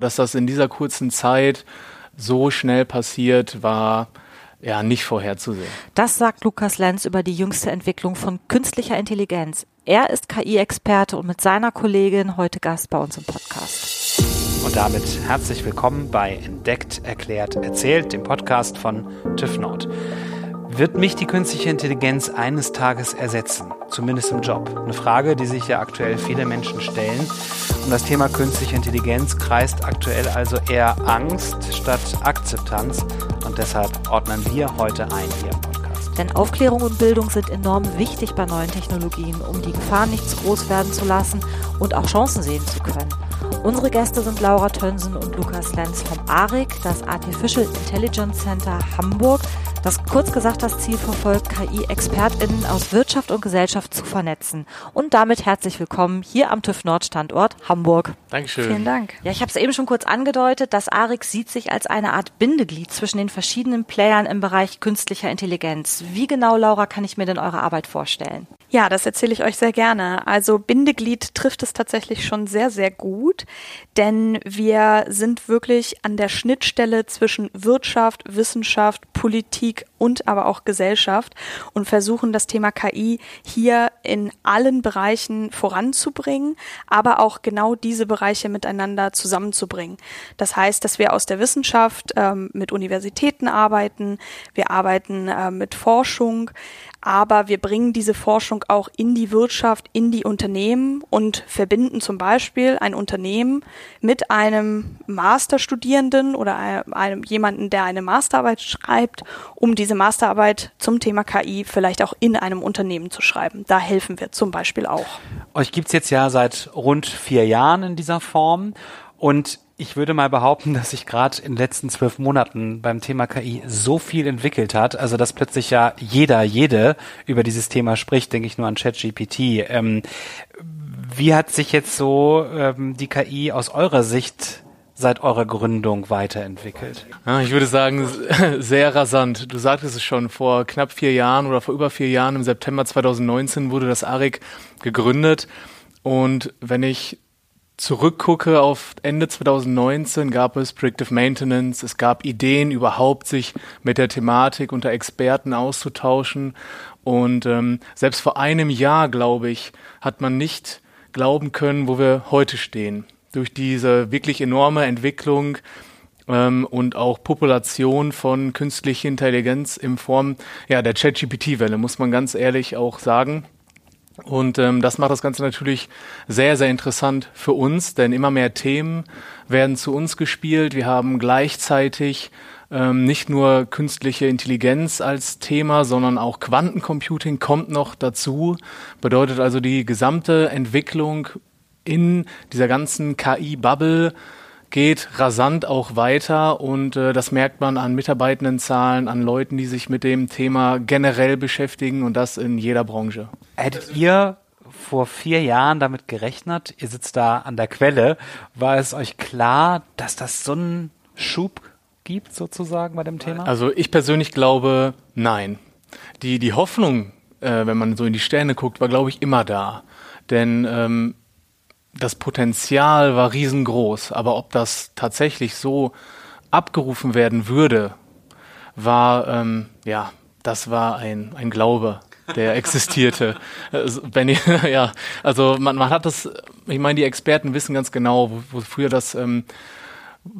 Dass das in dieser kurzen Zeit so schnell passiert, war ja nicht vorherzusehen. Das sagt Lukas Lenz über die jüngste Entwicklung von künstlicher Intelligenz. Er ist KI-Experte und mit seiner Kollegin heute Gast bei uns im Podcast. Und damit herzlich willkommen bei Entdeckt, Erklärt, Erzählt, dem Podcast von TÜV Nord. Wird mich die künstliche Intelligenz eines Tages ersetzen? Zumindest im Job. Eine Frage, die sich ja aktuell viele Menschen stellen. Und das Thema künstliche Intelligenz kreist aktuell also eher Angst statt Akzeptanz. Und deshalb ordnen wir heute ein hier im Podcast. Denn Aufklärung und Bildung sind enorm wichtig bei neuen Technologien, um die Gefahren nicht zu groß werden zu lassen und auch Chancen sehen zu können. Unsere Gäste sind Laura Tönsen und Lukas Lenz vom ARIC, das Artificial Intelligence Center Hamburg, das kurz gesagt das Ziel verfolgt, KI-ExpertInnen aus Wirtschaft und Gesellschaft zu vernetzen. Und damit herzlich willkommen hier am TÜV Nord Standort Hamburg. Dankeschön. Vielen Dank. Ja, ich habe es eben schon kurz angedeutet, das ARIC sieht sich als eine Art Bindeglied zwischen den verschiedenen Playern im Bereich künstlicher Intelligenz. Wie genau, Laura, kann ich mir denn eure Arbeit vorstellen? Ja, das erzähle ich euch sehr gerne. Also Bindeglied trifft es tatsächlich schon sehr, sehr gut, denn wir sind wirklich an der Schnittstelle zwischen Wirtschaft, Wissenschaft, Politik und aber auch Gesellschaft und versuchen das Thema KI hier in allen Bereichen voranzubringen, aber auch genau diese Bereiche miteinander zusammenzubringen. Das heißt, dass wir aus der Wissenschaft ähm, mit Universitäten arbeiten, wir arbeiten äh, mit Forschung, aber wir bringen diese Forschung auch in die Wirtschaft, in die Unternehmen und verbinden zum Beispiel ein Unternehmen mit einem Masterstudierenden oder einem, jemanden, der eine Masterarbeit schreibt, um diese Masterarbeit zum Thema KI vielleicht auch in einem Unternehmen zu schreiben. Da helfen wir zum Beispiel auch. Euch gibt's jetzt ja seit rund vier Jahren in dieser Form und ich würde mal behaupten, dass sich gerade in den letzten zwölf Monaten beim Thema KI so viel entwickelt hat, also dass plötzlich ja jeder, jede über dieses Thema spricht, denke ich nur an ChatGPT. Ähm, wie hat sich jetzt so ähm, die KI aus eurer Sicht seit eurer Gründung weiterentwickelt? Ich würde sagen, sehr rasant. Du sagtest es schon, vor knapp vier Jahren oder vor über vier Jahren, im September 2019, wurde das ARIC gegründet. Und wenn ich zurückgucke auf Ende 2019, gab es Predictive Maintenance, es gab Ideen überhaupt, sich mit der Thematik unter Experten auszutauschen. Und ähm, selbst vor einem Jahr, glaube ich, hat man nicht glauben können, wo wir heute stehen. Durch diese wirklich enorme Entwicklung ähm, und auch Population von künstlicher Intelligenz in Form ja, der ChatGPT-Welle, muss man ganz ehrlich auch sagen. Und ähm, das macht das Ganze natürlich sehr, sehr interessant für uns, denn immer mehr Themen werden zu uns gespielt. Wir haben gleichzeitig ähm, nicht nur künstliche Intelligenz als Thema, sondern auch Quantencomputing kommt noch dazu. Bedeutet also die gesamte Entwicklung in dieser ganzen KI-Bubble geht rasant auch weiter und äh, das merkt man an Mitarbeitendenzahlen, an Leuten, die sich mit dem Thema generell beschäftigen und das in jeder Branche. Hättet ihr vor vier Jahren damit gerechnet, ihr sitzt da an der Quelle, war es euch klar, dass das so einen Schub gibt sozusagen bei dem Thema? Also ich persönlich glaube, nein. Die, die Hoffnung, äh, wenn man so in die Sterne guckt, war, glaube ich, immer da. Denn ähm, das Potenzial war riesengroß, aber ob das tatsächlich so abgerufen werden würde, war, ähm, ja, das war ein, ein Glaube, der existierte. Also, wenn ich, ja, also man, man hat das, ich meine, die Experten wissen ganz genau, wo, wofür das, ähm,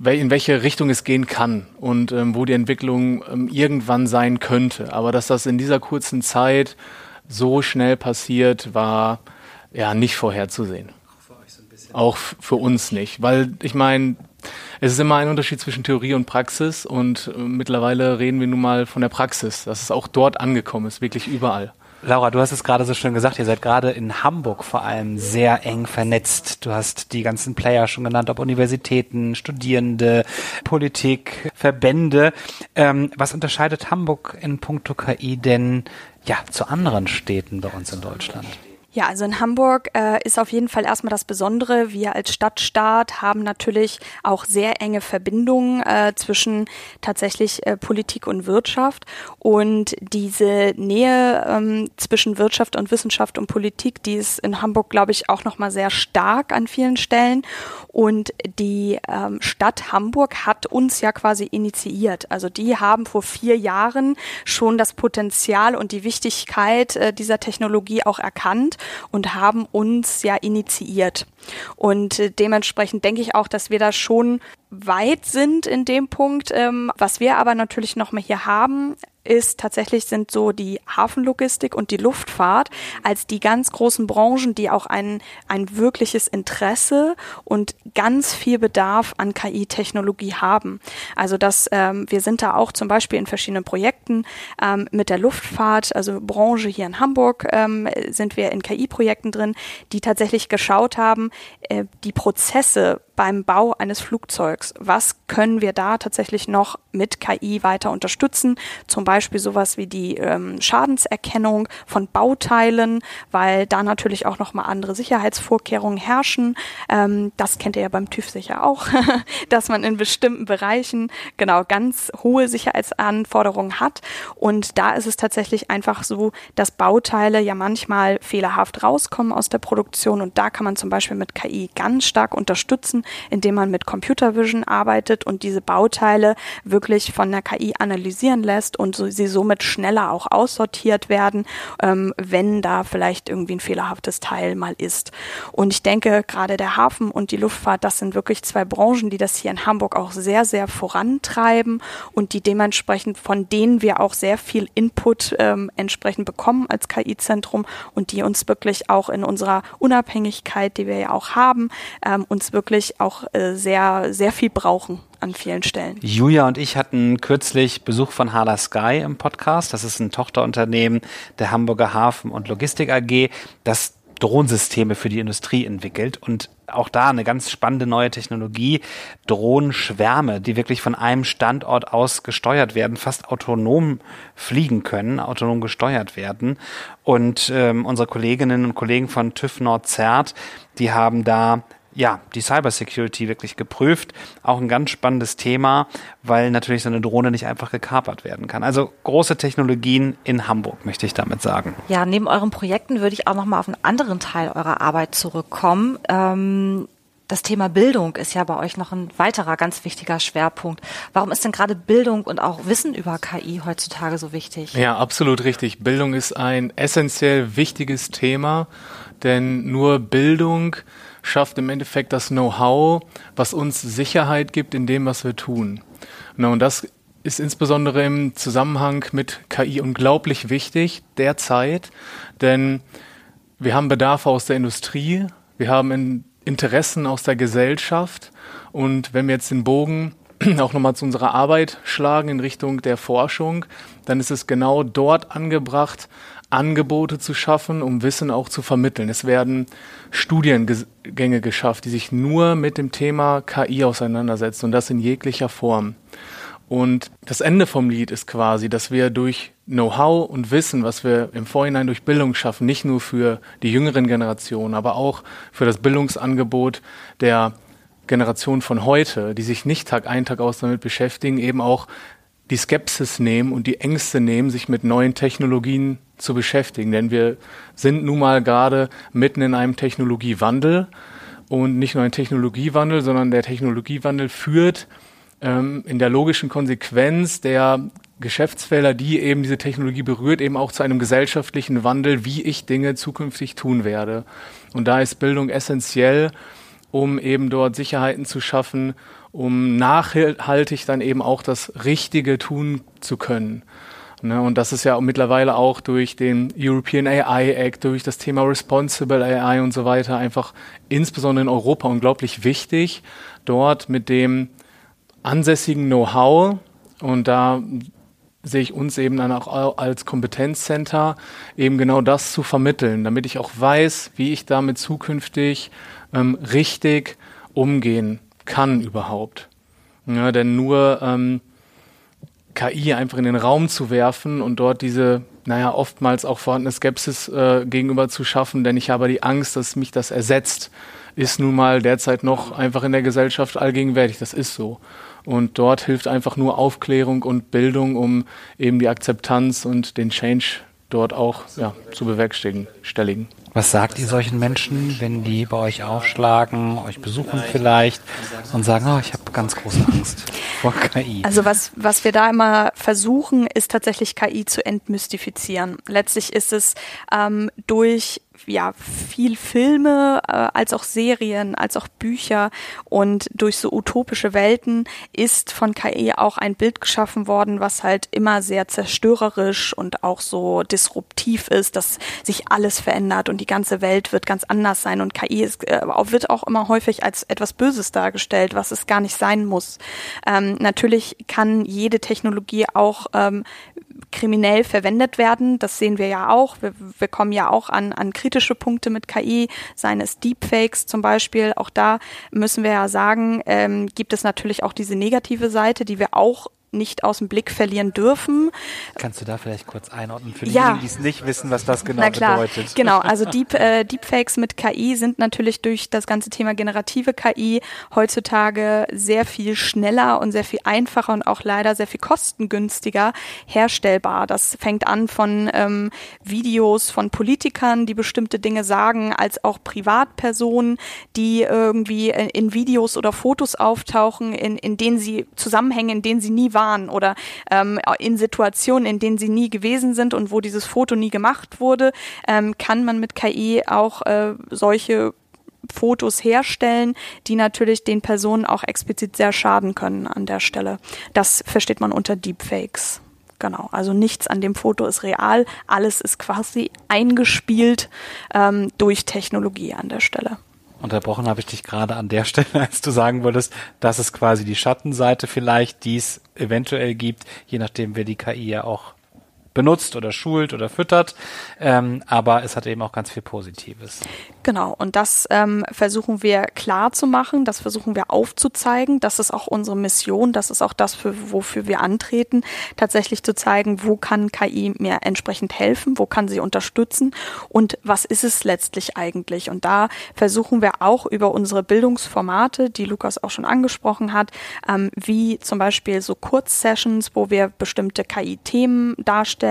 in welche Richtung es gehen kann und ähm, wo die Entwicklung ähm, irgendwann sein könnte. Aber dass das in dieser kurzen Zeit so schnell passiert, war ja nicht vorherzusehen. Auch für uns nicht, weil ich meine, es ist immer ein Unterschied zwischen Theorie und Praxis und äh, mittlerweile reden wir nun mal von der Praxis, dass es auch dort angekommen ist, wirklich überall. Laura, du hast es gerade so schön gesagt, ihr seid gerade in Hamburg vor allem sehr eng vernetzt. Du hast die ganzen Player schon genannt, ob Universitäten, Studierende, Politik, Verbände. Ähm, was unterscheidet Hamburg in puncto KI denn ja zu anderen Städten bei uns in Deutschland? Ja, also in Hamburg äh, ist auf jeden Fall erstmal das Besondere. Wir als Stadtstaat haben natürlich auch sehr enge Verbindungen äh, zwischen tatsächlich äh, Politik und Wirtschaft. Und diese Nähe ähm, zwischen Wirtschaft und Wissenschaft und Politik, die ist in Hamburg, glaube ich, auch nochmal sehr stark an vielen Stellen. Und die ähm, Stadt Hamburg hat uns ja quasi initiiert. Also die haben vor vier Jahren schon das Potenzial und die Wichtigkeit äh, dieser Technologie auch erkannt und haben uns ja initiiert. Und äh, dementsprechend denke ich auch, dass wir da schon weit sind in dem Punkt. Ähm, was wir aber natürlich noch mal hier haben, ist tatsächlich sind so die Hafenlogistik und die Luftfahrt als die ganz großen Branchen, die auch ein, ein wirkliches Interesse und ganz viel Bedarf an KI-Technologie haben. Also dass ähm, wir sind da auch zum Beispiel in verschiedenen Projekten ähm, mit der Luftfahrt, also Branche hier in Hamburg ähm, sind wir in KI-Projekten drin, die tatsächlich geschaut haben, äh, die Prozesse beim Bau eines Flugzeugs. Was können wir da tatsächlich noch mit KI weiter unterstützen? Zum Beispiel sowas wie die ähm, Schadenserkennung von Bauteilen, weil da natürlich auch nochmal andere Sicherheitsvorkehrungen herrschen. Ähm, das kennt ihr ja beim TÜV sicher auch, dass man in bestimmten Bereichen genau ganz hohe Sicherheitsanforderungen hat. Und da ist es tatsächlich einfach so, dass Bauteile ja manchmal fehlerhaft rauskommen aus der Produktion und da kann man zum Beispiel mit KI ganz stark unterstützen, indem man mit Computer Vision arbeitet und diese Bauteile wirklich von der KI analysieren lässt und so, sie somit schneller auch aussortiert werden, ähm, wenn da vielleicht irgendwie ein fehlerhaftes Teil mal ist. Und ich denke, gerade der Hafen und die Luftfahrt, das sind wirklich zwei Branchen, die das hier in Hamburg auch sehr, sehr vorantreiben und die dementsprechend, von denen wir auch sehr viel Input ähm, entsprechend bekommen als KI-Zentrum und die uns wirklich auch in unserer Unabhängigkeit, die wir ja auch haben, ähm, uns wirklich auch äh, sehr, sehr viel brauchen an vielen Stellen. Julia und ich hatten kürzlich Besuch von Hala Sky im Podcast. Das ist ein Tochterunternehmen der Hamburger Hafen- und Logistik AG, das Drohnsysteme für die Industrie entwickelt und auch da eine ganz spannende neue Technologie, Drohnenschwärme, die wirklich von einem Standort aus gesteuert werden, fast autonom fliegen können, autonom gesteuert werden. Und ähm, unsere Kolleginnen und Kollegen von TÜV Nord-Zert, die haben da ja, die Cybersecurity wirklich geprüft. Auch ein ganz spannendes Thema, weil natürlich so eine Drohne nicht einfach gekapert werden kann. Also große Technologien in Hamburg, möchte ich damit sagen. Ja, neben euren Projekten würde ich auch noch mal auf einen anderen Teil eurer Arbeit zurückkommen. Ähm das Thema Bildung ist ja bei euch noch ein weiterer ganz wichtiger Schwerpunkt. Warum ist denn gerade Bildung und auch Wissen über KI heutzutage so wichtig? Ja, absolut richtig. Bildung ist ein essentiell wichtiges Thema, denn nur Bildung schafft im Endeffekt das Know-how, was uns Sicherheit gibt in dem, was wir tun. und das ist insbesondere im Zusammenhang mit KI unglaublich wichtig derzeit, denn wir haben Bedarfe aus der Industrie, wir haben Interessen aus der Gesellschaft und wenn wir jetzt den Bogen auch nochmal zu unserer Arbeit schlagen in Richtung der Forschung, dann ist es genau dort angebracht, Angebote zu schaffen, um Wissen auch zu vermitteln. Es werden Studiengänge geschafft, die sich nur mit dem Thema KI auseinandersetzen und das in jeglicher Form. Und das Ende vom Lied ist quasi, dass wir durch Know-how und Wissen, was wir im Vorhinein durch Bildung schaffen, nicht nur für die jüngeren Generationen, aber auch für das Bildungsangebot der Generation von heute, die sich nicht Tag ein, Tag aus damit beschäftigen, eben auch die Skepsis nehmen und die Ängste nehmen, sich mit neuen Technologien zu beschäftigen. Denn wir sind nun mal gerade mitten in einem Technologiewandel und nicht nur ein Technologiewandel, sondern der Technologiewandel führt ähm, in der logischen Konsequenz der Geschäftsfelder, die eben diese Technologie berührt, eben auch zu einem gesellschaftlichen Wandel, wie ich Dinge zukünftig tun werde. Und da ist Bildung essentiell, um eben dort Sicherheiten zu schaffen, um nachhaltig dann eben auch das Richtige tun zu können. Ne, und das ist ja mittlerweile auch durch den European AI Act, durch das Thema Responsible AI und so weiter einfach insbesondere in Europa unglaublich wichtig, dort mit dem ansässigen Know-how und da sehe ich uns eben dann auch als Kompetenzcenter eben genau das zu vermitteln, damit ich auch weiß, wie ich damit zukünftig ähm, richtig umgehen kann überhaupt. Ja, denn nur ähm, KI einfach in den Raum zu werfen und dort diese naja, oftmals auch vorhandene Skepsis äh, gegenüber zu schaffen, denn ich habe die Angst, dass mich das ersetzt, ist nun mal derzeit noch einfach in der Gesellschaft allgegenwärtig. Das ist so. Und dort hilft einfach nur Aufklärung und Bildung, um eben die Akzeptanz und den Change dort auch ja, zu bewerkstelligen. Was sagt ihr solchen Menschen, wenn die bei euch aufschlagen, euch besuchen vielleicht und sagen, oh, ich habe ganz große Angst vor KI? Also was, was wir da immer versuchen, ist tatsächlich KI zu entmystifizieren. Letztlich ist es ähm, durch ja viel Filme äh, als auch Serien, als auch Bücher und durch so utopische Welten ist von KI auch ein Bild geschaffen worden, was halt immer sehr zerstörerisch und auch so disruptiv ist, dass sich alles verändert und die ganze Welt wird ganz anders sein und KI ist, äh, wird auch immer häufig als etwas Böses dargestellt, was es gar nicht sein muss. Ähm, natürlich kann jede Technologie auch ähm, kriminell verwendet werden. Das sehen wir ja auch. Wir, wir kommen ja auch an, an kritische Punkte mit KI, seien es Deepfakes zum Beispiel. Auch da müssen wir ja sagen, ähm, gibt es natürlich auch diese negative Seite, die wir auch nicht aus dem Blick verlieren dürfen. Kannst du da vielleicht kurz einordnen für ja. diejenigen, die es nicht wissen, was das genau Na klar, bedeutet? Genau, also Deep, äh, Deepfakes mit KI sind natürlich durch das ganze Thema generative KI heutzutage sehr viel schneller und sehr viel einfacher und auch leider sehr viel kostengünstiger herstellbar. Das fängt an von ähm, Videos von Politikern, die bestimmte Dinge sagen, als auch Privatpersonen, die irgendwie in Videos oder Fotos auftauchen, in, in denen sie Zusammenhänge, in denen sie nie waren waren oder ähm, in Situationen, in denen sie nie gewesen sind und wo dieses Foto nie gemacht wurde, ähm, kann man mit KI auch äh, solche Fotos herstellen, die natürlich den Personen auch explizit sehr schaden können an der Stelle. Das versteht man unter Deepfakes. Genau, also nichts an dem Foto ist real, alles ist quasi eingespielt ähm, durch Technologie an der Stelle. Unterbrochen habe ich dich gerade an der Stelle, als du sagen wolltest, dass es quasi die Schattenseite vielleicht, die es eventuell gibt, je nachdem, wer die KI ja auch benutzt oder schult oder füttert. Ähm, aber es hat eben auch ganz viel Positives. Genau, und das ähm, versuchen wir klar zu machen, das versuchen wir aufzuzeigen. Das ist auch unsere Mission, das ist auch das, für, wofür wir antreten, tatsächlich zu zeigen, wo kann KI mir entsprechend helfen, wo kann sie unterstützen und was ist es letztlich eigentlich. Und da versuchen wir auch über unsere Bildungsformate, die Lukas auch schon angesprochen hat, ähm, wie zum Beispiel so Kurzsessions, wo wir bestimmte KI-Themen darstellen,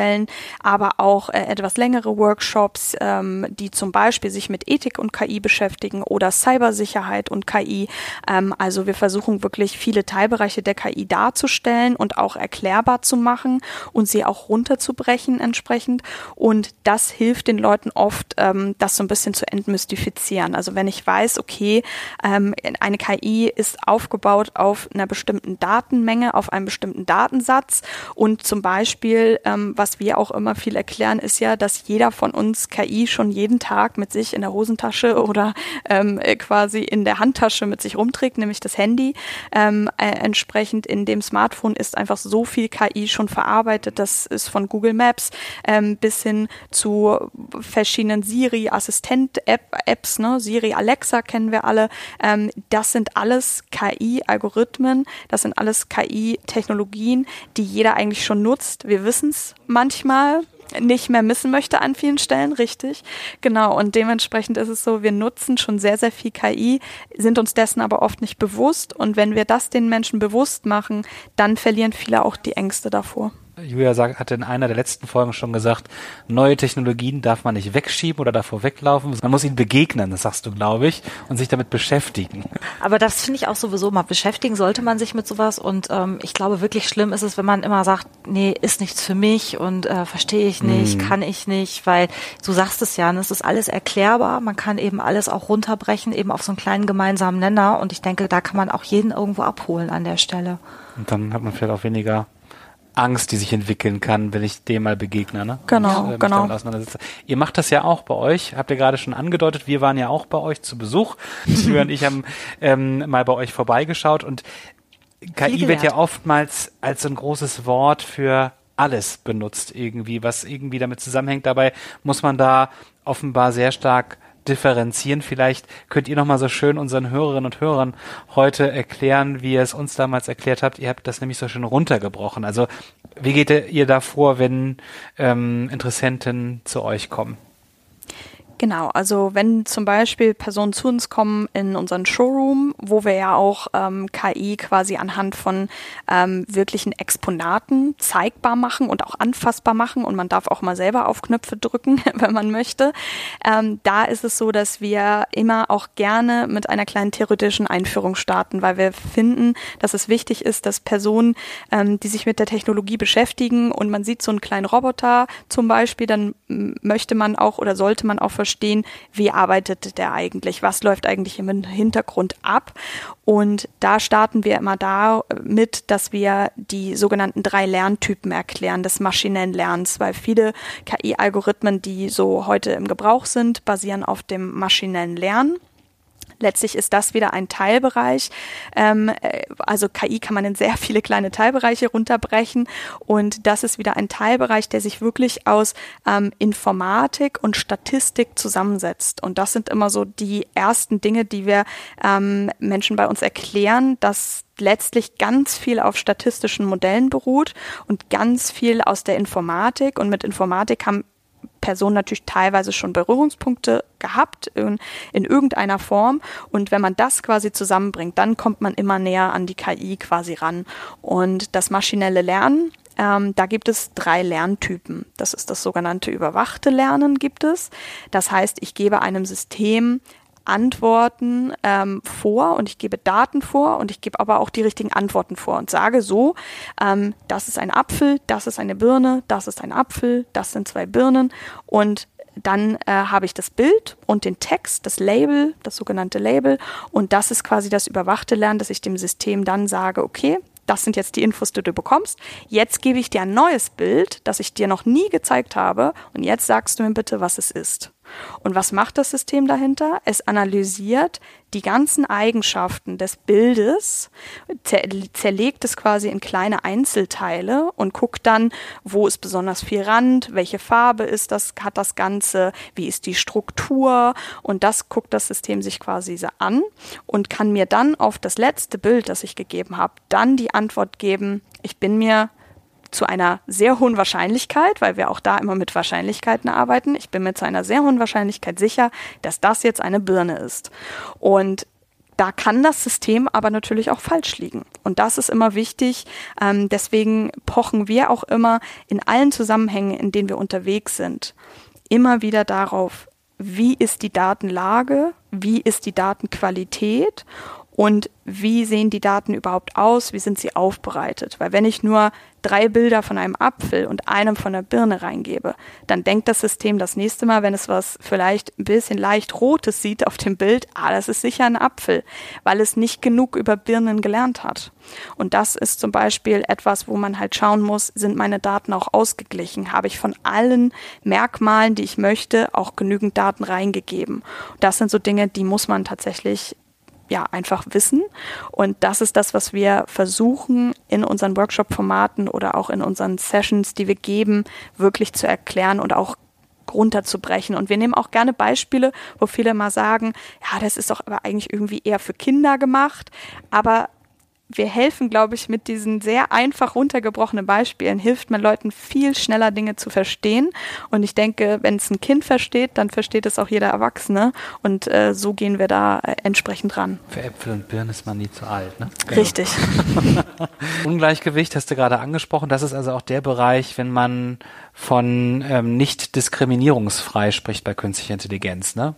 aber auch äh, etwas längere Workshops, ähm, die zum Beispiel sich mit Ethik und KI beschäftigen oder Cybersicherheit und KI. Ähm, also wir versuchen wirklich viele Teilbereiche der KI darzustellen und auch erklärbar zu machen und sie auch runterzubrechen entsprechend. Und das hilft den Leuten oft, ähm, das so ein bisschen zu entmystifizieren. Also wenn ich weiß, okay, ähm, eine KI ist aufgebaut auf einer bestimmten Datenmenge, auf einem bestimmten Datensatz und zum Beispiel, ähm, was wir auch immer viel erklären, ist ja, dass jeder von uns KI schon jeden Tag mit sich in der Hose Hosentasche oder ähm, äh, quasi in der Handtasche mit sich rumträgt, nämlich das Handy. Ähm, äh, entsprechend in dem Smartphone ist einfach so viel KI schon verarbeitet. Das ist von Google Maps ähm, bis hin zu verschiedenen Siri-Assistent-Apps, ne? Siri, Alexa kennen wir alle. Ähm, das sind alles KI-Algorithmen, das sind alles KI-Technologien, die jeder eigentlich schon nutzt. Wir wissen es manchmal, nicht mehr missen möchte an vielen Stellen, richtig. Genau, und dementsprechend ist es so, wir nutzen schon sehr, sehr viel KI, sind uns dessen aber oft nicht bewusst. Und wenn wir das den Menschen bewusst machen, dann verlieren viele auch die Ängste davor. Julia sagt, hatte in einer der letzten Folgen schon gesagt, neue Technologien darf man nicht wegschieben oder davor weglaufen. Man muss ihnen begegnen, das sagst du, glaube ich, und sich damit beschäftigen. Aber das finde ich auch sowieso mal. Beschäftigen sollte man sich mit sowas. Und ähm, ich glaube, wirklich schlimm ist es, wenn man immer sagt, nee, ist nichts für mich und äh, verstehe ich nicht, mhm. kann ich nicht, weil du sagst es ja, es ist alles erklärbar. Man kann eben alles auch runterbrechen, eben auf so einen kleinen gemeinsamen Nenner. Und ich denke, da kann man auch jeden irgendwo abholen an der Stelle. Und dann hat man vielleicht auch weniger Angst, die sich entwickeln kann, wenn ich dem mal begegne. Ne? Genau, ich, äh, genau. Ihr macht das ja auch bei euch, habt ihr gerade schon angedeutet. Wir waren ja auch bei euch zu Besuch. Julia und ich haben ähm, mal bei euch vorbeigeschaut und KI wird ja oftmals als so ein großes Wort für alles benutzt irgendwie, was irgendwie damit zusammenhängt. Dabei muss man da offenbar sehr stark differenzieren. Vielleicht könnt ihr noch mal so schön unseren Hörerinnen und Hörern heute erklären, wie ihr es uns damals erklärt habt. Ihr habt das nämlich so schön runtergebrochen. Also wie geht ihr da vor, wenn ähm, Interessenten zu euch kommen? Genau, also wenn zum Beispiel Personen zu uns kommen in unseren Showroom, wo wir ja auch ähm, KI quasi anhand von ähm, wirklichen Exponaten zeigbar machen und auch anfassbar machen und man darf auch mal selber auf Knöpfe drücken, wenn man möchte, ähm, da ist es so, dass wir immer auch gerne mit einer kleinen theoretischen Einführung starten, weil wir finden, dass es wichtig ist, dass Personen, ähm, die sich mit der Technologie beschäftigen und man sieht so einen kleinen Roboter zum Beispiel, dann möchte man auch oder sollte man auch verstehen, wie arbeitet der eigentlich, was läuft eigentlich im Hintergrund ab. Und da starten wir immer damit, dass wir die sogenannten drei Lerntypen erklären des maschinellen Lernens, weil viele KI-Algorithmen, die so heute im Gebrauch sind, basieren auf dem maschinellen Lernen. Letztlich ist das wieder ein Teilbereich. Ähm, äh, also KI kann man in sehr viele kleine Teilbereiche runterbrechen und das ist wieder ein Teilbereich, der sich wirklich aus ähm, Informatik und Statistik zusammensetzt. Und das sind immer so die ersten Dinge, die wir ähm, Menschen bei uns erklären, dass letztlich ganz viel auf statistischen Modellen beruht und ganz viel aus der Informatik. Und mit Informatik haben Person natürlich teilweise schon Berührungspunkte gehabt in, in irgendeiner Form. Und wenn man das quasi zusammenbringt, dann kommt man immer näher an die KI quasi ran. Und das maschinelle Lernen, ähm, da gibt es drei Lerntypen. Das ist das sogenannte überwachte Lernen gibt es. Das heißt, ich gebe einem System Antworten ähm, vor und ich gebe Daten vor und ich gebe aber auch die richtigen Antworten vor und sage so, ähm, das ist ein Apfel, das ist eine Birne, das ist ein Apfel, das sind zwei Birnen und dann äh, habe ich das Bild und den Text, das Label, das sogenannte Label und das ist quasi das überwachte Lernen, dass ich dem System dann sage, okay, das sind jetzt die Infos, die du bekommst. Jetzt gebe ich dir ein neues Bild, das ich dir noch nie gezeigt habe und jetzt sagst du mir bitte, was es ist. Und was macht das System dahinter? Es analysiert die ganzen Eigenschaften des Bildes, zerlegt es quasi in kleine Einzelteile und guckt dann, wo ist besonders viel Rand, welche Farbe ist das, hat das Ganze, wie ist die Struktur und das guckt das System sich quasi an und kann mir dann auf das letzte Bild, das ich gegeben habe, dann die Antwort geben, ich bin mir zu einer sehr hohen Wahrscheinlichkeit, weil wir auch da immer mit Wahrscheinlichkeiten arbeiten. Ich bin mir zu einer sehr hohen Wahrscheinlichkeit sicher, dass das jetzt eine Birne ist. Und da kann das System aber natürlich auch falsch liegen. Und das ist immer wichtig. Ähm, deswegen pochen wir auch immer in allen Zusammenhängen, in denen wir unterwegs sind, immer wieder darauf, wie ist die Datenlage, wie ist die Datenqualität und wie sehen die Daten überhaupt aus, wie sind sie aufbereitet. Weil wenn ich nur drei Bilder von einem Apfel und einem von der Birne reingebe, dann denkt das System das nächste Mal, wenn es was vielleicht ein bisschen leicht Rotes sieht auf dem Bild, ah, das ist sicher ein Apfel, weil es nicht genug über Birnen gelernt hat. Und das ist zum Beispiel etwas, wo man halt schauen muss, sind meine Daten auch ausgeglichen? Habe ich von allen Merkmalen, die ich möchte, auch genügend Daten reingegeben? Das sind so Dinge, die muss man tatsächlich ja einfach wissen. Und das ist das, was wir versuchen in unseren Workshop-Formaten oder auch in unseren Sessions, die wir geben, wirklich zu erklären und auch runterzubrechen. Und wir nehmen auch gerne Beispiele, wo viele mal sagen, ja, das ist doch aber eigentlich irgendwie eher für Kinder gemacht. Aber wir helfen, glaube ich, mit diesen sehr einfach runtergebrochenen Beispielen, hilft man Leuten viel schneller Dinge zu verstehen. Und ich denke, wenn es ein Kind versteht, dann versteht es auch jeder Erwachsene. Und äh, so gehen wir da äh, entsprechend ran. Für Äpfel und Birnen ist man nie zu alt, ne? Richtig. Ungleichgewicht hast du gerade angesprochen. Das ist also auch der Bereich, wenn man von ähm, nicht diskriminierungsfrei spricht bei künstlicher Intelligenz, ne?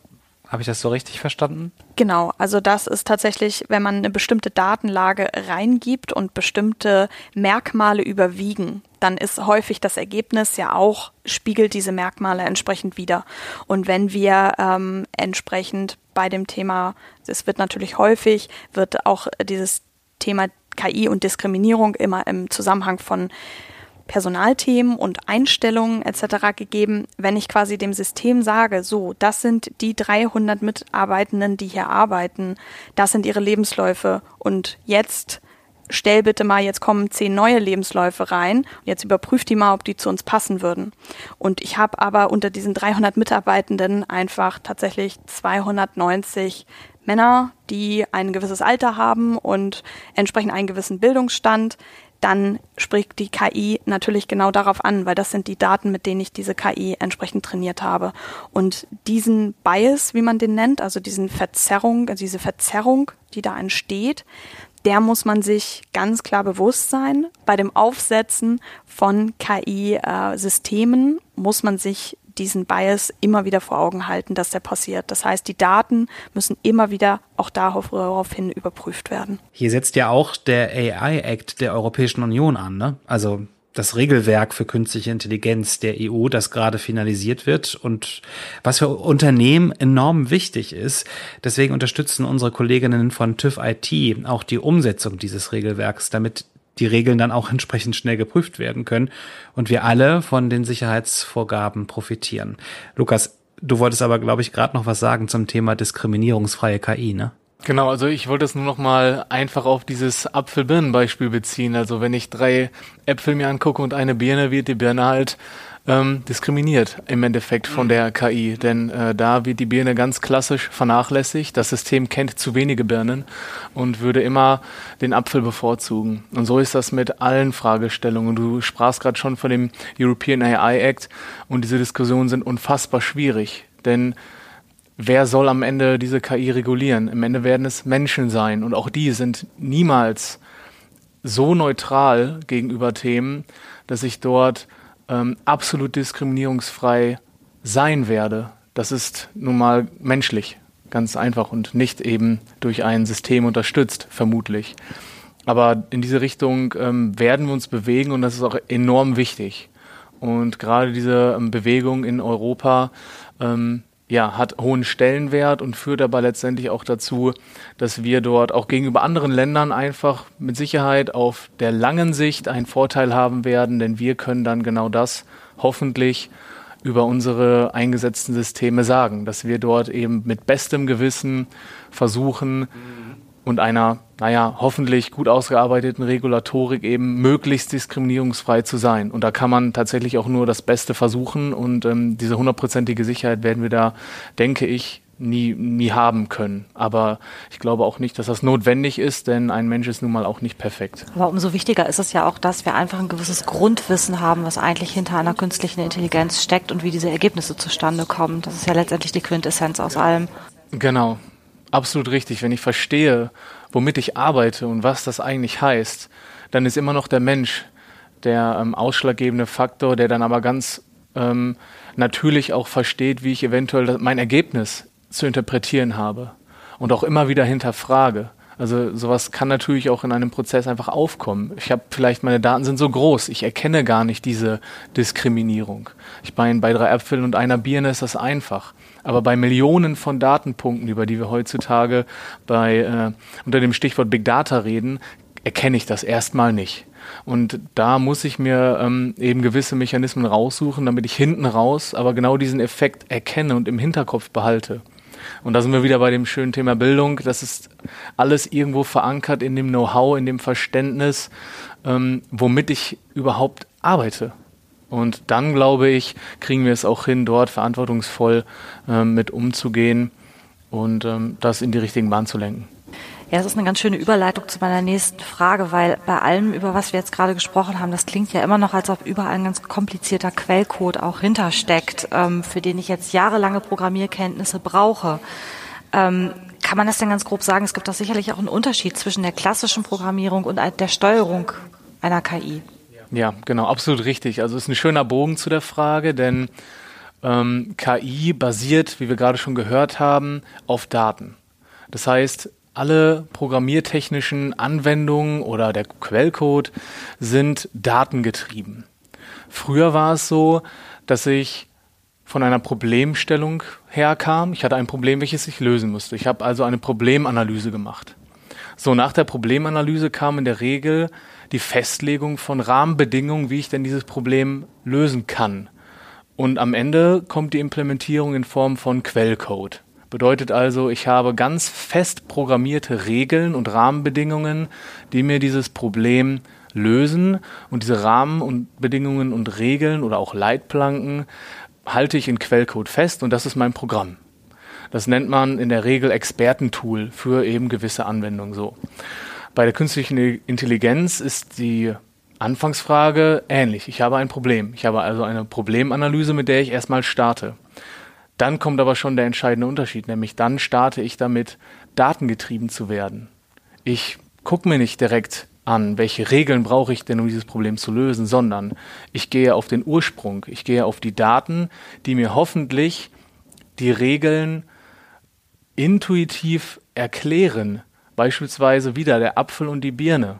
Habe ich das so richtig verstanden? Genau, also das ist tatsächlich, wenn man eine bestimmte Datenlage reingibt und bestimmte Merkmale überwiegen, dann ist häufig das Ergebnis ja auch, spiegelt diese Merkmale entsprechend wieder. Und wenn wir ähm, entsprechend bei dem Thema, es wird natürlich häufig, wird auch dieses Thema KI und Diskriminierung immer im Zusammenhang von Personalthemen und Einstellungen etc. gegeben, wenn ich quasi dem System sage, so, das sind die 300 Mitarbeitenden, die hier arbeiten, das sind ihre Lebensläufe und jetzt stell bitte mal, jetzt kommen zehn neue Lebensläufe rein jetzt überprüf die mal, ob die zu uns passen würden. Und ich habe aber unter diesen 300 Mitarbeitenden einfach tatsächlich 290 Männer, die ein gewisses Alter haben und entsprechend einen gewissen Bildungsstand, dann spricht die KI natürlich genau darauf an, weil das sind die Daten, mit denen ich diese KI entsprechend trainiert habe. Und diesen Bias, wie man den nennt, also diesen Verzerrung, also diese Verzerrung, die da entsteht, der muss man sich ganz klar bewusst sein. Bei dem Aufsetzen von KI-Systemen muss man sich diesen Bias immer wieder vor Augen halten, dass der passiert. Das heißt, die Daten müssen immer wieder auch daraufhin überprüft werden. Hier setzt ja auch der AI Act der Europäischen Union an, ne? Also das Regelwerk für künstliche Intelligenz der EU, das gerade finalisiert wird und was für Unternehmen enorm wichtig ist. Deswegen unterstützen unsere Kolleginnen von TÜV IT auch die Umsetzung dieses Regelwerks, damit die Regeln dann auch entsprechend schnell geprüft werden können und wir alle von den Sicherheitsvorgaben profitieren. Lukas, du wolltest aber, glaube ich, gerade noch was sagen zum Thema diskriminierungsfreie KI, ne? Genau, also ich wollte es nur noch mal einfach auf dieses Apfel-Birnen-Beispiel beziehen. Also wenn ich drei Äpfel mir angucke und eine Birne, wird die Birne halt ähm, diskriminiert im Endeffekt von der KI. Denn äh, da wird die Birne ganz klassisch vernachlässigt. Das System kennt zu wenige Birnen und würde immer den Apfel bevorzugen. Und so ist das mit allen Fragestellungen. Du sprachst gerade schon von dem European AI Act und diese Diskussionen sind unfassbar schwierig. Denn wer soll am Ende diese KI regulieren? Im Ende werden es Menschen sein und auch die sind niemals so neutral gegenüber Themen, dass ich dort ähm, absolut diskriminierungsfrei sein werde, das ist nun mal menschlich, ganz einfach und nicht eben durch ein System unterstützt, vermutlich. Aber in diese Richtung ähm, werden wir uns bewegen und das ist auch enorm wichtig. Und gerade diese ähm, Bewegung in Europa ähm, ja, hat hohen Stellenwert und führt aber letztendlich auch dazu, dass wir dort auch gegenüber anderen Ländern einfach mit Sicherheit auf der langen Sicht einen Vorteil haben werden, denn wir können dann genau das hoffentlich über unsere eingesetzten Systeme sagen, dass wir dort eben mit bestem Gewissen versuchen, und einer, naja, hoffentlich gut ausgearbeiteten Regulatorik eben möglichst diskriminierungsfrei zu sein. Und da kann man tatsächlich auch nur das Beste versuchen und ähm, diese hundertprozentige Sicherheit werden wir da, denke ich, nie, nie haben können. Aber ich glaube auch nicht, dass das notwendig ist, denn ein Mensch ist nun mal auch nicht perfekt. Aber umso wichtiger ist es ja auch, dass wir einfach ein gewisses Grundwissen haben, was eigentlich hinter einer künstlichen Intelligenz steckt und wie diese Ergebnisse zustande kommen. Das ist ja letztendlich die Quintessenz aus allem. Genau, absolut richtig. Wenn ich verstehe, womit ich arbeite und was das eigentlich heißt, dann ist immer noch der Mensch der ähm, ausschlaggebende Faktor, der dann aber ganz ähm, natürlich auch versteht, wie ich eventuell mein Ergebnis zu interpretieren habe und auch immer wieder hinterfrage. Also sowas kann natürlich auch in einem Prozess einfach aufkommen. Ich habe vielleicht meine Daten sind so groß, ich erkenne gar nicht diese Diskriminierung. Ich meine, bei drei Äpfeln und einer Birne ist das einfach. Aber bei Millionen von Datenpunkten, über die wir heutzutage bei, äh, unter dem Stichwort Big Data reden, erkenne ich das erstmal nicht. Und da muss ich mir ähm, eben gewisse Mechanismen raussuchen, damit ich hinten raus aber genau diesen Effekt erkenne und im Hinterkopf behalte. Und da sind wir wieder bei dem schönen Thema Bildung. Das ist alles irgendwo verankert in dem Know-how, in dem Verständnis, ähm, womit ich überhaupt arbeite. Und dann, glaube ich, kriegen wir es auch hin, dort verantwortungsvoll ähm, mit umzugehen und ähm, das in die richtigen Bahn zu lenken. Ja, das ist eine ganz schöne Überleitung zu meiner nächsten Frage, weil bei allem, über was wir jetzt gerade gesprochen haben, das klingt ja immer noch, als ob überall ein ganz komplizierter Quellcode auch hintersteckt, ähm, für den ich jetzt jahrelange Programmierkenntnisse brauche. Ähm, kann man das denn ganz grob sagen? Es gibt doch sicherlich auch einen Unterschied zwischen der klassischen Programmierung und der Steuerung einer KI. Ja, genau, absolut richtig. Also ist ein schöner Bogen zu der Frage, denn ähm, KI basiert, wie wir gerade schon gehört haben, auf Daten. Das heißt, alle programmiertechnischen Anwendungen oder der Quellcode sind datengetrieben. Früher war es so, dass ich von einer Problemstellung herkam. Ich hatte ein Problem, welches ich lösen musste. Ich habe also eine Problemanalyse gemacht. So, nach der Problemanalyse kam in der Regel die Festlegung von Rahmenbedingungen, wie ich denn dieses Problem lösen kann. Und am Ende kommt die Implementierung in Form von Quellcode. Bedeutet also, ich habe ganz fest programmierte Regeln und Rahmenbedingungen, die mir dieses Problem lösen. Und diese Rahmen und und Regeln oder auch Leitplanken halte ich in Quellcode fest und das ist mein Programm. Das nennt man in der Regel Expertentool für eben gewisse Anwendungen so. Bei der künstlichen Intelligenz ist die Anfangsfrage ähnlich. Ich habe ein Problem. Ich habe also eine Problemanalyse, mit der ich erstmal starte. Dann kommt aber schon der entscheidende Unterschied, nämlich dann starte ich damit, datengetrieben zu werden. Ich gucke mir nicht direkt an, welche Regeln brauche ich denn, um dieses Problem zu lösen, sondern ich gehe auf den Ursprung, ich gehe auf die Daten, die mir hoffentlich die Regeln intuitiv erklären. Beispielsweise wieder der Apfel und die Birne.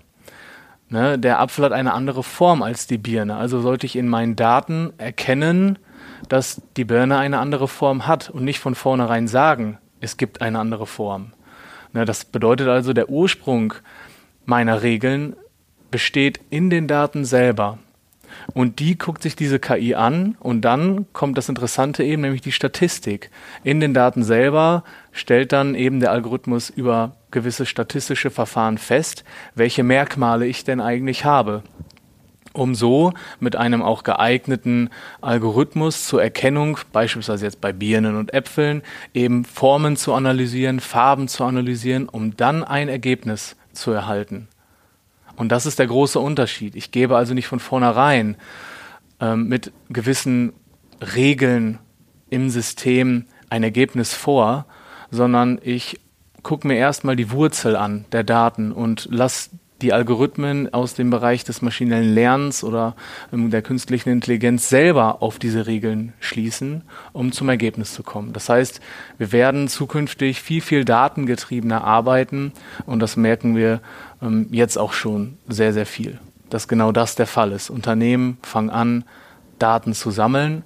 Ne, der Apfel hat eine andere Form als die Birne. Also sollte ich in meinen Daten erkennen, dass die Birne eine andere Form hat und nicht von vornherein sagen, es gibt eine andere Form. Ne, das bedeutet also, der Ursprung meiner Regeln besteht in den Daten selber. Und die guckt sich diese KI an und dann kommt das Interessante eben, nämlich die Statistik. In den Daten selber stellt dann eben der Algorithmus über gewisse statistische Verfahren fest, welche Merkmale ich denn eigentlich habe um so mit einem auch geeigneten Algorithmus zur Erkennung, beispielsweise jetzt bei Birnen und Äpfeln, eben Formen zu analysieren, Farben zu analysieren, um dann ein Ergebnis zu erhalten. Und das ist der große Unterschied. Ich gebe also nicht von vornherein ähm, mit gewissen Regeln im System ein Ergebnis vor, sondern ich gucke mir erstmal die Wurzel an der Daten und lasse die Algorithmen aus dem Bereich des maschinellen Lernens oder ähm, der künstlichen Intelligenz selber auf diese Regeln schließen, um zum Ergebnis zu kommen. Das heißt, wir werden zukünftig viel, viel datengetriebener arbeiten und das merken wir ähm, jetzt auch schon sehr, sehr viel, dass genau das der Fall ist. Unternehmen fangen an, Daten zu sammeln,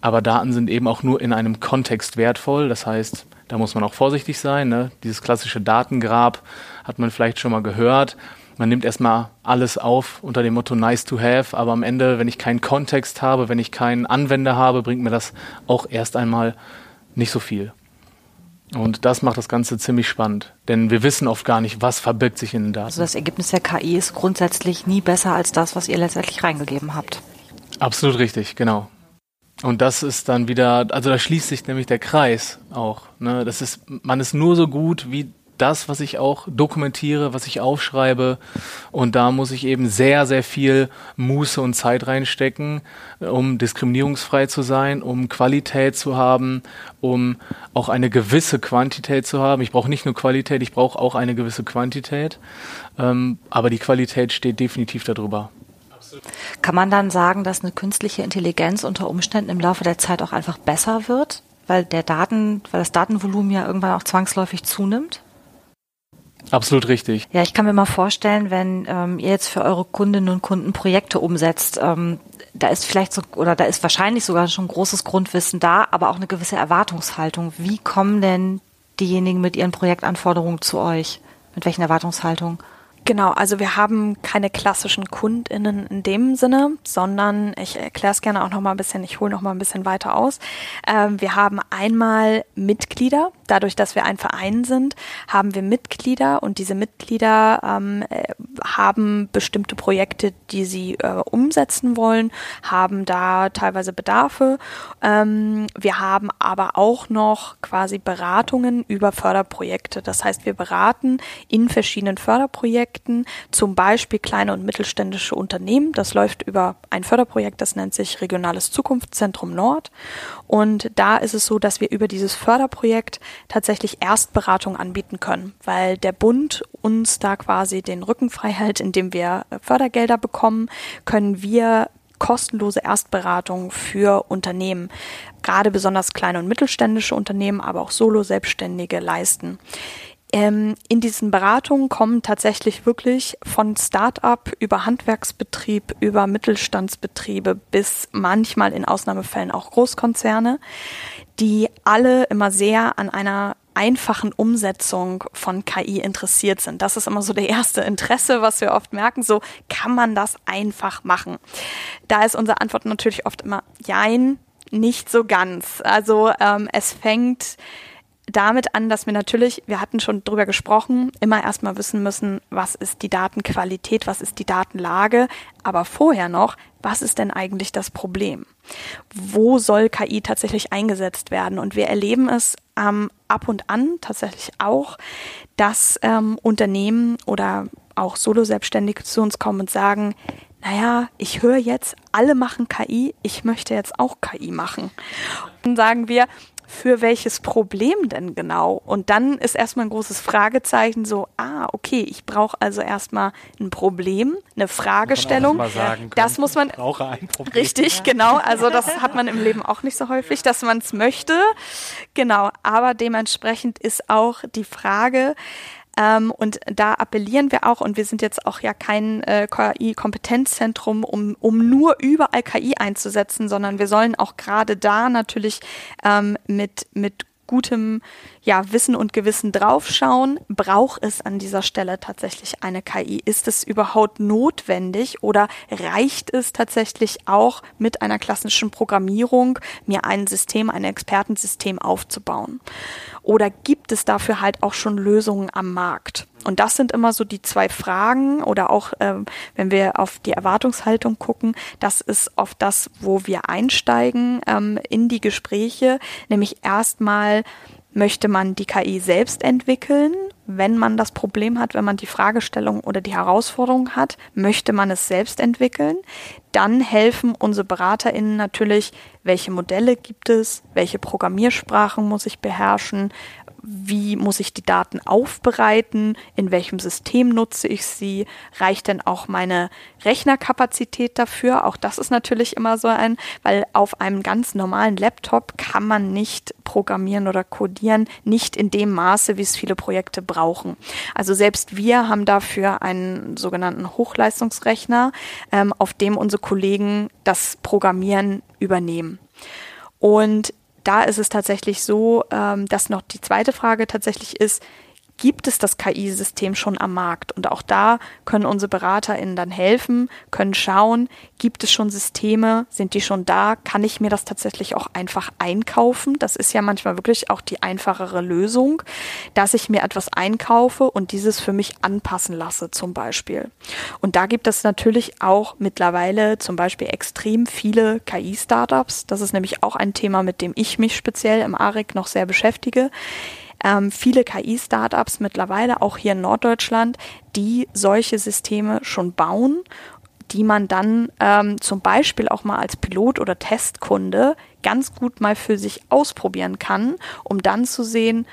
aber Daten sind eben auch nur in einem Kontext wertvoll. Das heißt, da muss man auch vorsichtig sein. Ne? Dieses klassische Datengrab hat man vielleicht schon mal gehört man nimmt erstmal alles auf unter dem Motto nice to have, aber am Ende, wenn ich keinen Kontext habe, wenn ich keinen Anwender habe, bringt mir das auch erst einmal nicht so viel. Und das macht das Ganze ziemlich spannend, denn wir wissen oft gar nicht, was verbirgt sich in den Daten. Also das Ergebnis der KI ist grundsätzlich nie besser als das, was ihr letztendlich reingegeben habt. Absolut richtig, genau. Und das ist dann wieder, also da schließt sich nämlich der Kreis auch. Ne? Das ist, man ist nur so gut wie das, was ich auch dokumentiere, was ich aufschreibe. Und da muss ich eben sehr, sehr viel Muße und Zeit reinstecken, um diskriminierungsfrei zu sein, um Qualität zu haben, um auch eine gewisse Quantität zu haben. Ich brauche nicht nur Qualität, ich brauche auch eine gewisse Quantität. Ähm, aber die Qualität steht definitiv darüber. Kann man dann sagen, dass eine künstliche Intelligenz unter Umständen im Laufe der Zeit auch einfach besser wird, weil der Daten, weil das Datenvolumen ja irgendwann auch zwangsläufig zunimmt? Absolut richtig. Ja, ich kann mir mal vorstellen, wenn ähm, ihr jetzt für eure Kundinnen und Kunden Projekte umsetzt, ähm, da ist vielleicht so oder da ist wahrscheinlich sogar schon großes Grundwissen da, aber auch eine gewisse Erwartungshaltung. Wie kommen denn diejenigen mit ihren Projektanforderungen zu euch? Mit welchen Erwartungshaltungen? Genau, also wir haben keine klassischen KundInnen in dem Sinne, sondern ich erkläre es gerne auch noch mal ein bisschen, ich hole noch mal ein bisschen weiter aus. Ähm, wir haben einmal Mitglieder, dadurch, dass wir ein Verein sind, haben wir Mitglieder und diese Mitglieder ähm, äh, haben bestimmte Projekte, die sie äh, umsetzen wollen, haben da teilweise Bedarfe. Ähm, wir haben aber auch noch quasi Beratungen über Förderprojekte. Das heißt, wir beraten in verschiedenen Förderprojekten Projekten, zum Beispiel kleine und mittelständische Unternehmen. Das läuft über ein Förderprojekt, das nennt sich Regionales Zukunftszentrum Nord. Und da ist es so, dass wir über dieses Förderprojekt tatsächlich Erstberatung anbieten können, weil der Bund uns da quasi den Rücken frei hält, indem wir Fördergelder bekommen, können wir kostenlose Erstberatung für Unternehmen, gerade besonders kleine und mittelständische Unternehmen, aber auch Solo-Selbstständige leisten. Ähm, in diesen Beratungen kommen tatsächlich wirklich von Start-up über Handwerksbetrieb, über Mittelstandsbetriebe bis manchmal in Ausnahmefällen auch Großkonzerne, die alle immer sehr an einer einfachen Umsetzung von KI interessiert sind. Das ist immer so der erste Interesse, was wir oft merken. So kann man das einfach machen. Da ist unsere Antwort natürlich oft immer Jein, nicht so ganz. Also ähm, es fängt damit an, dass wir natürlich, wir hatten schon drüber gesprochen, immer erstmal wissen müssen, was ist die Datenqualität, was ist die Datenlage, aber vorher noch, was ist denn eigentlich das Problem? Wo soll KI tatsächlich eingesetzt werden? Und wir erleben es ähm, ab und an tatsächlich auch, dass ähm, Unternehmen oder auch Solo-Selbstständige zu uns kommen und sagen, naja, ich höre jetzt, alle machen KI, ich möchte jetzt auch KI machen. Und dann sagen wir, für welches Problem denn genau? Und dann ist erstmal ein großes Fragezeichen so, ah, okay, ich brauche also erstmal ein Problem, eine Fragestellung. Muss sagen das muss man brauche ein Problem. Richtig, genau. Also das hat man im Leben auch nicht so häufig, dass man es möchte. Genau. Aber dementsprechend ist auch die Frage, ähm, und da appellieren wir auch, und wir sind jetzt auch ja kein äh, KI-Kompetenzzentrum, um, um nur überall KI einzusetzen, sondern wir sollen auch gerade da natürlich ähm, mit, mit gutem ja, Wissen und Gewissen draufschauen. Braucht es an dieser Stelle tatsächlich eine KI? Ist es überhaupt notwendig oder reicht es tatsächlich auch mit einer klassischen Programmierung, mir ein System, ein Expertensystem aufzubauen? Oder gibt es dafür halt auch schon Lösungen am Markt? Und das sind immer so die zwei Fragen oder auch, ähm, wenn wir auf die Erwartungshaltung gucken, das ist oft das, wo wir einsteigen ähm, in die Gespräche, nämlich erstmal möchte man die KI selbst entwickeln. Wenn man das Problem hat, wenn man die Fragestellung oder die Herausforderung hat, möchte man es selbst entwickeln. Dann helfen unsere BeraterInnen natürlich, welche Modelle gibt es, welche Programmiersprachen muss ich beherrschen, wie muss ich die Daten aufbereiten, in welchem System nutze ich sie, reicht denn auch meine Rechnerkapazität dafür? Auch das ist natürlich immer so ein, weil auf einem ganz normalen Laptop kann man nicht programmieren oder codieren, nicht in dem Maße, wie es viele Projekte brauchen. Also selbst wir haben dafür einen sogenannten Hochleistungsrechner, ähm, auf dem unsere Kollegen das Programmieren übernehmen. Und da ist es tatsächlich so, ähm, dass noch die zweite Frage tatsächlich ist, gibt es das KI-System schon am Markt. Und auch da können unsere BeraterInnen dann helfen, können schauen, gibt es schon Systeme, sind die schon da, kann ich mir das tatsächlich auch einfach einkaufen. Das ist ja manchmal wirklich auch die einfachere Lösung, dass ich mir etwas einkaufe und dieses für mich anpassen lasse zum Beispiel. Und da gibt es natürlich auch mittlerweile zum Beispiel extrem viele KI-Startups. Das ist nämlich auch ein Thema, mit dem ich mich speziell im ARIC noch sehr beschäftige ähm, viele KI-Startups mittlerweile, auch hier in Norddeutschland, die solche Systeme schon bauen die man dann ähm, zum Beispiel auch mal als Pilot oder Testkunde ganz gut mal für sich ausprobieren kann, um dann zu sehen,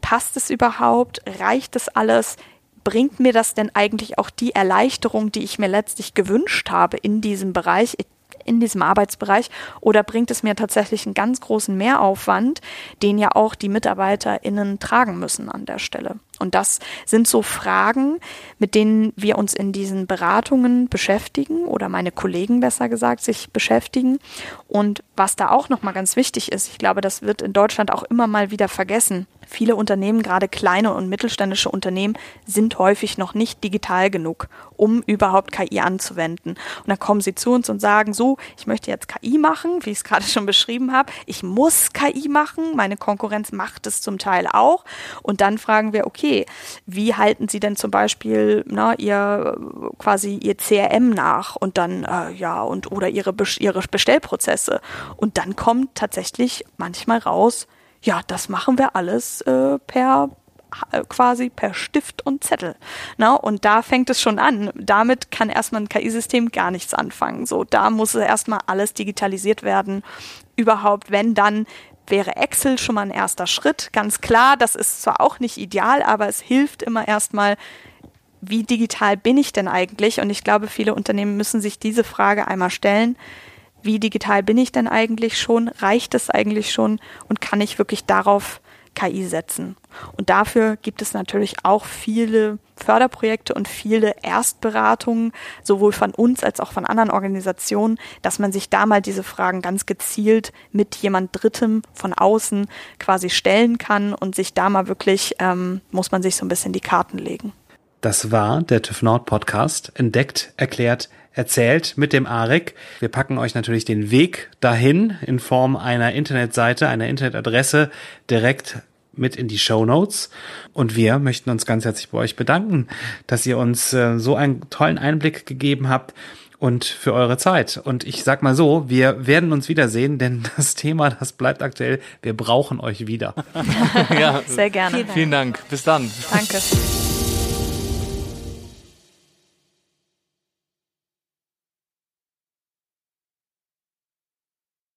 passt es überhaupt, reicht es alles, bringt mir das denn eigentlich auch die Erleichterung, die ich mir letztlich gewünscht habe in diesem Bereich, in diesem Arbeitsbereich oder bringt es mir tatsächlich einen ganz großen Mehraufwand, den ja auch die MitarbeiterInnen tragen müssen an der Stelle? Und das sind so Fragen, mit denen wir uns in diesen Beratungen beschäftigen oder meine Kollegen besser gesagt sich beschäftigen. Und was da auch nochmal ganz wichtig ist, ich glaube, das wird in Deutschland auch immer mal wieder vergessen. Viele Unternehmen, gerade kleine und mittelständische Unternehmen, sind häufig noch nicht digital genug, um überhaupt KI anzuwenden. Und dann kommen sie zu uns und sagen, so, ich möchte jetzt KI machen, wie ich es gerade schon beschrieben habe. Ich muss KI machen, meine Konkurrenz macht es zum Teil auch. Und dann fragen wir, okay, wie halten Sie denn zum Beispiel na, Ihr quasi Ihr CRM nach und dann äh, ja und oder Ihre Ihre Bestellprozesse und dann kommt tatsächlich manchmal raus, ja, das machen wir alles äh, per äh, quasi per Stift und Zettel. Na, und da fängt es schon an. Damit kann erstmal ein KI-System gar nichts anfangen. So, da muss erstmal alles digitalisiert werden. Überhaupt, wenn dann wäre Excel schon mal ein erster Schritt. Ganz klar, das ist zwar auch nicht ideal, aber es hilft immer erstmal, wie digital bin ich denn eigentlich? Und ich glaube, viele Unternehmen müssen sich diese Frage einmal stellen. Wie digital bin ich denn eigentlich schon? Reicht es eigentlich schon? Und kann ich wirklich darauf KI setzen. Und dafür gibt es natürlich auch viele Förderprojekte und viele Erstberatungen, sowohl von uns als auch von anderen Organisationen, dass man sich da mal diese Fragen ganz gezielt mit jemand Drittem von außen quasi stellen kann und sich da mal wirklich, ähm, muss man sich so ein bisschen die Karten legen. Das war der TÜV Nord Podcast, entdeckt, erklärt, erzählt mit dem AREC. Wir packen euch natürlich den Weg dahin in Form einer Internetseite, einer Internetadresse direkt mit in die Show Notes. Und wir möchten uns ganz herzlich bei euch bedanken, dass ihr uns äh, so einen tollen Einblick gegeben habt und für eure Zeit. Und ich sag mal so, wir werden uns wiedersehen, denn das Thema, das bleibt aktuell. Wir brauchen euch wieder. ja, Sehr gerne. Vielen Dank. Bis dann. Danke.